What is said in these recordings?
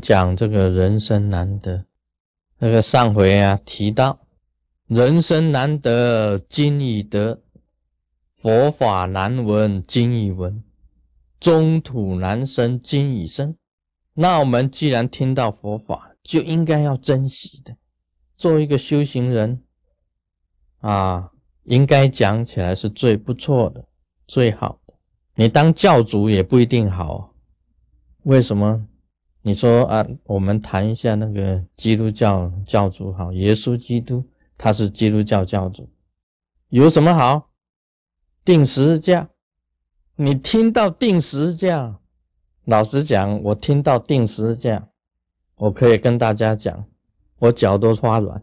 讲这个人生难得，那个上回啊提到，人生难得今已得，佛法难闻今已闻，中土难生今已生。那我们既然听到佛法，就应该要珍惜的。做一个修行人啊，应该讲起来是最不错的、最好的。你当教主也不一定好，为什么？你说啊，我们谈一下那个基督教教主好，耶稣基督他是基督教教主，有什么好？定十字架，你听到定十字架，老实讲，我听到定十字架，我可以跟大家讲，我脚都发软。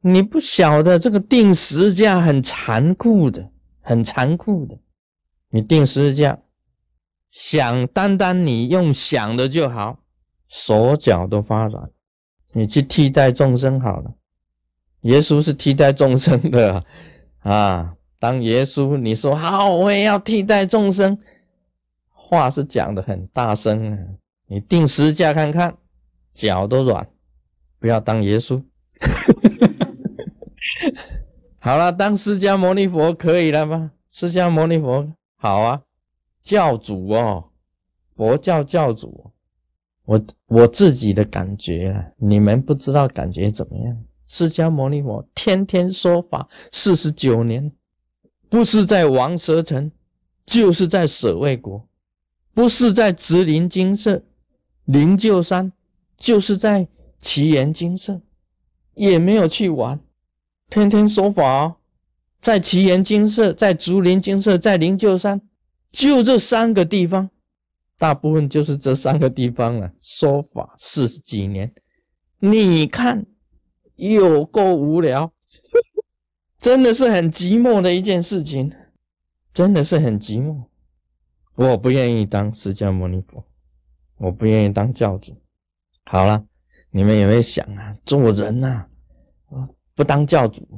你不晓得这个定十字架很残酷的，很残酷的。你定十字架，想单单你用想的就好。手脚都发软，你去替代众生好了。耶稣是替代众生的啊！当耶稣你说好，我也要替代众生，话是讲的很大声啊。你定时价看看，脚都软，不要当耶稣。好了，当释迦牟尼佛可以了吧？释迦牟尼佛好啊，教主哦，佛教教主。我我自己的感觉啊，你们不知道感觉怎么样？释迦牟尼佛天天说法四十九年，不是在王舍城，就是在舍卫国，不是在直林精舍、灵鹫山，就是在奇岩精舍，也没有去玩，天天说法，在奇岩精舍、在竹林精舍、在灵鹫山，就这三个地方。大部分就是这三个地方了，说法四十几年，你看有够无聊，真的是很寂寞的一件事情，真的是很寂寞。我不愿意当释迦牟尼佛，我不愿意当教主。好了，你们有没有想啊？做人呐，啊，不当教主，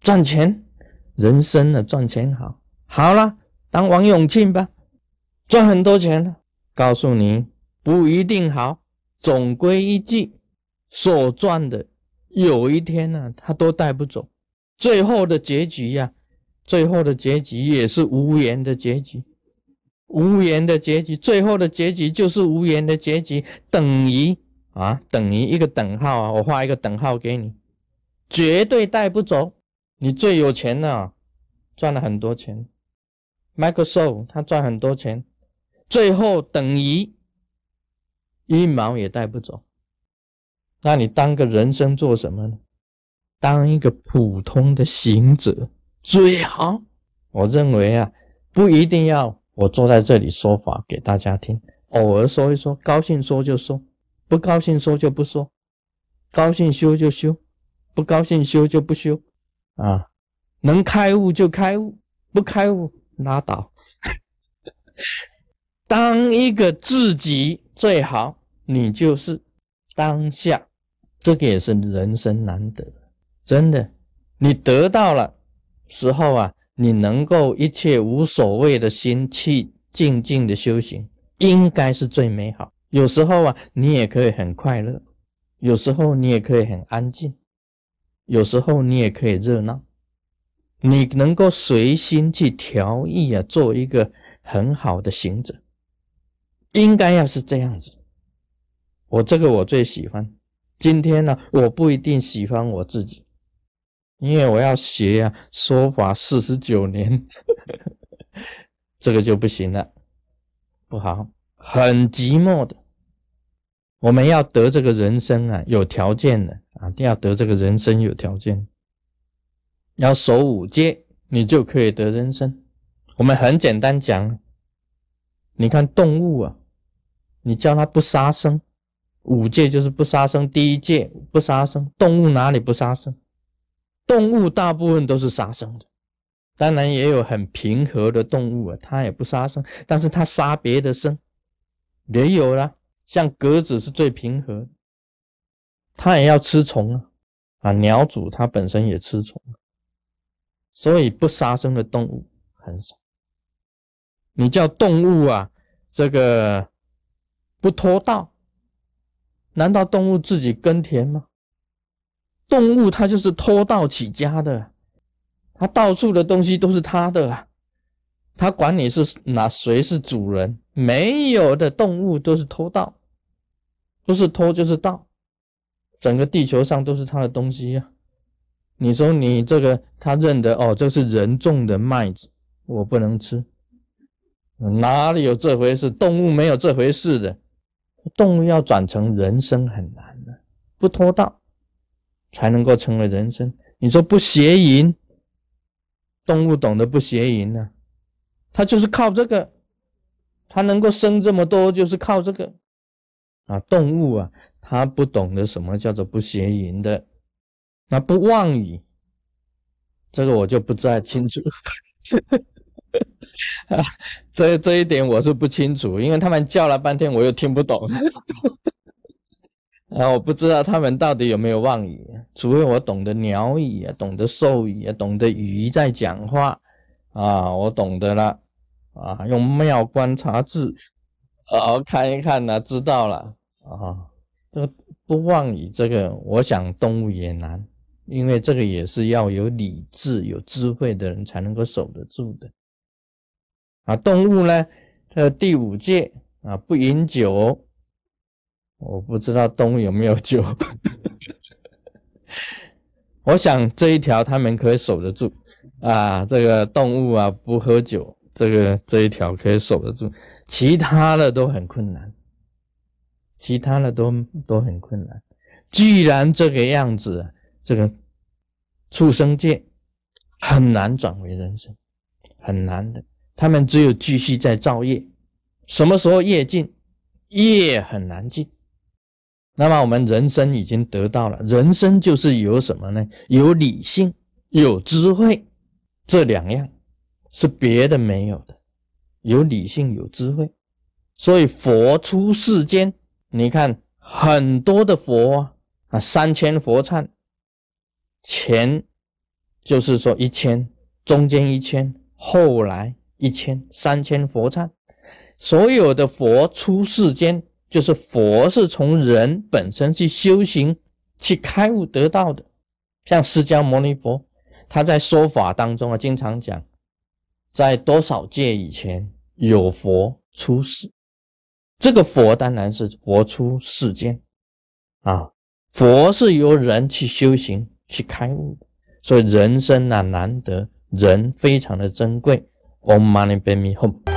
赚钱，人生呢赚钱好，好了，当王永庆吧，赚很多钱了。告诉你不一定好，总归一句，所赚的有一天呢，他都带不走。最后的结局呀，最后的结局也是无言的结局，无言的结局，最后的结局就是无言的结局，等于啊，等于一个等号啊，我画一个等号给你，绝对带不走。你最有钱了，赚了很多钱，Microsoft 他赚很多钱。最后等于一毛也带不走，那你当个人生做什么呢？当一个普通的行者最好。我认为啊，不一定要我坐在这里说法给大家听，偶尔说一说，高兴说就说，不高兴说就不说，高兴修就修，不高兴修就不修啊。能开悟就开悟，不开悟拉倒。当一个自己最好，你就是当下，这个也是人生难得，真的，你得到了时候啊，你能够一切无所谓的心去静静的修行，应该是最美好。有时候啊，你也可以很快乐，有时候你也可以很安静，有时候你也可以热闹，你能够随心去调意啊，做一个很好的行者。应该要是这样子，我这个我最喜欢。今天呢，我不一定喜欢我自己，因为我要学呀，说法四十九年，这个就不行了，不好，很寂寞的。我们要得这个人生啊，有条件的啊，定要得这个人生有条件，要守五戒，你就可以得人生。我们很简单讲，你看动物啊。你叫他不杀生，五戒就是不杀生。第一戒不杀生，动物哪里不杀生？动物大部分都是杀生的，当然也有很平和的动物啊，它也不杀生，但是它杀别的生，也有啦。像鸽子是最平和，它也要吃虫啊，啊，鸟主它本身也吃虫，所以不杀生的动物很少。你叫动物啊，这个。不脱道，难道动物自己耕田吗？动物它就是偷盗起家的，它到处的东西都是它的，它管你是哪谁是主人，没有的动物都是偷盗，不是偷就是盗，整个地球上都是它的东西呀。你说你这个他认得哦，这是人种的麦子，我不能吃，哪里有这回事？动物没有这回事的，动物要转成人生很难的，不偷盗。才能够成为人生。你说不邪淫，动物懂得不邪淫呢？它就是靠这个，它能够生这么多，就是靠这个啊。动物啊，它不懂得什么叫做不邪淫的，那不妄语，这个我就不再清楚。这这一点我是不清楚，因为他们叫了半天，我又听不懂。啊，我不知道他们到底有没有妄语，除非我懂得鸟语，懂得兽语，懂得鱼在讲话啊，我懂得了啊，用妙观察智啊看一看呢，知道了啊。这个不妄语，这个我想动物也难，因为这个也是要有理智、有智慧的人才能够守得住的啊。动物呢，它第五戒啊，不饮酒。我不知道动物有没有酒，我想这一条他们可以守得住啊。这个动物啊不喝酒，这个这一条可以守得住，其他的都很困难，其他的都都很困难。既然这个样子，这个畜生界很难转为人生，很难的。他们只有继续在造业，什么时候业尽？业很难尽。那么我们人生已经得到了，人生就是有什么呢？有理性，有智慧，这两样是别的没有的。有理性，有智慧，所以佛出世间，你看很多的佛啊，啊三千佛刹，前就是说一千，中间一千，后来一千，三千佛刹，所有的佛出世间。就是佛是从人本身去修行、去开悟得到的，像释迦牟尼佛，他在说法当中啊，经常讲，在多少界以前有佛出世，这个佛当然是佛出世间啊，佛是由人去修行、去开悟，所以人生啊难得，人非常的珍贵。Om Mani Padme Hum。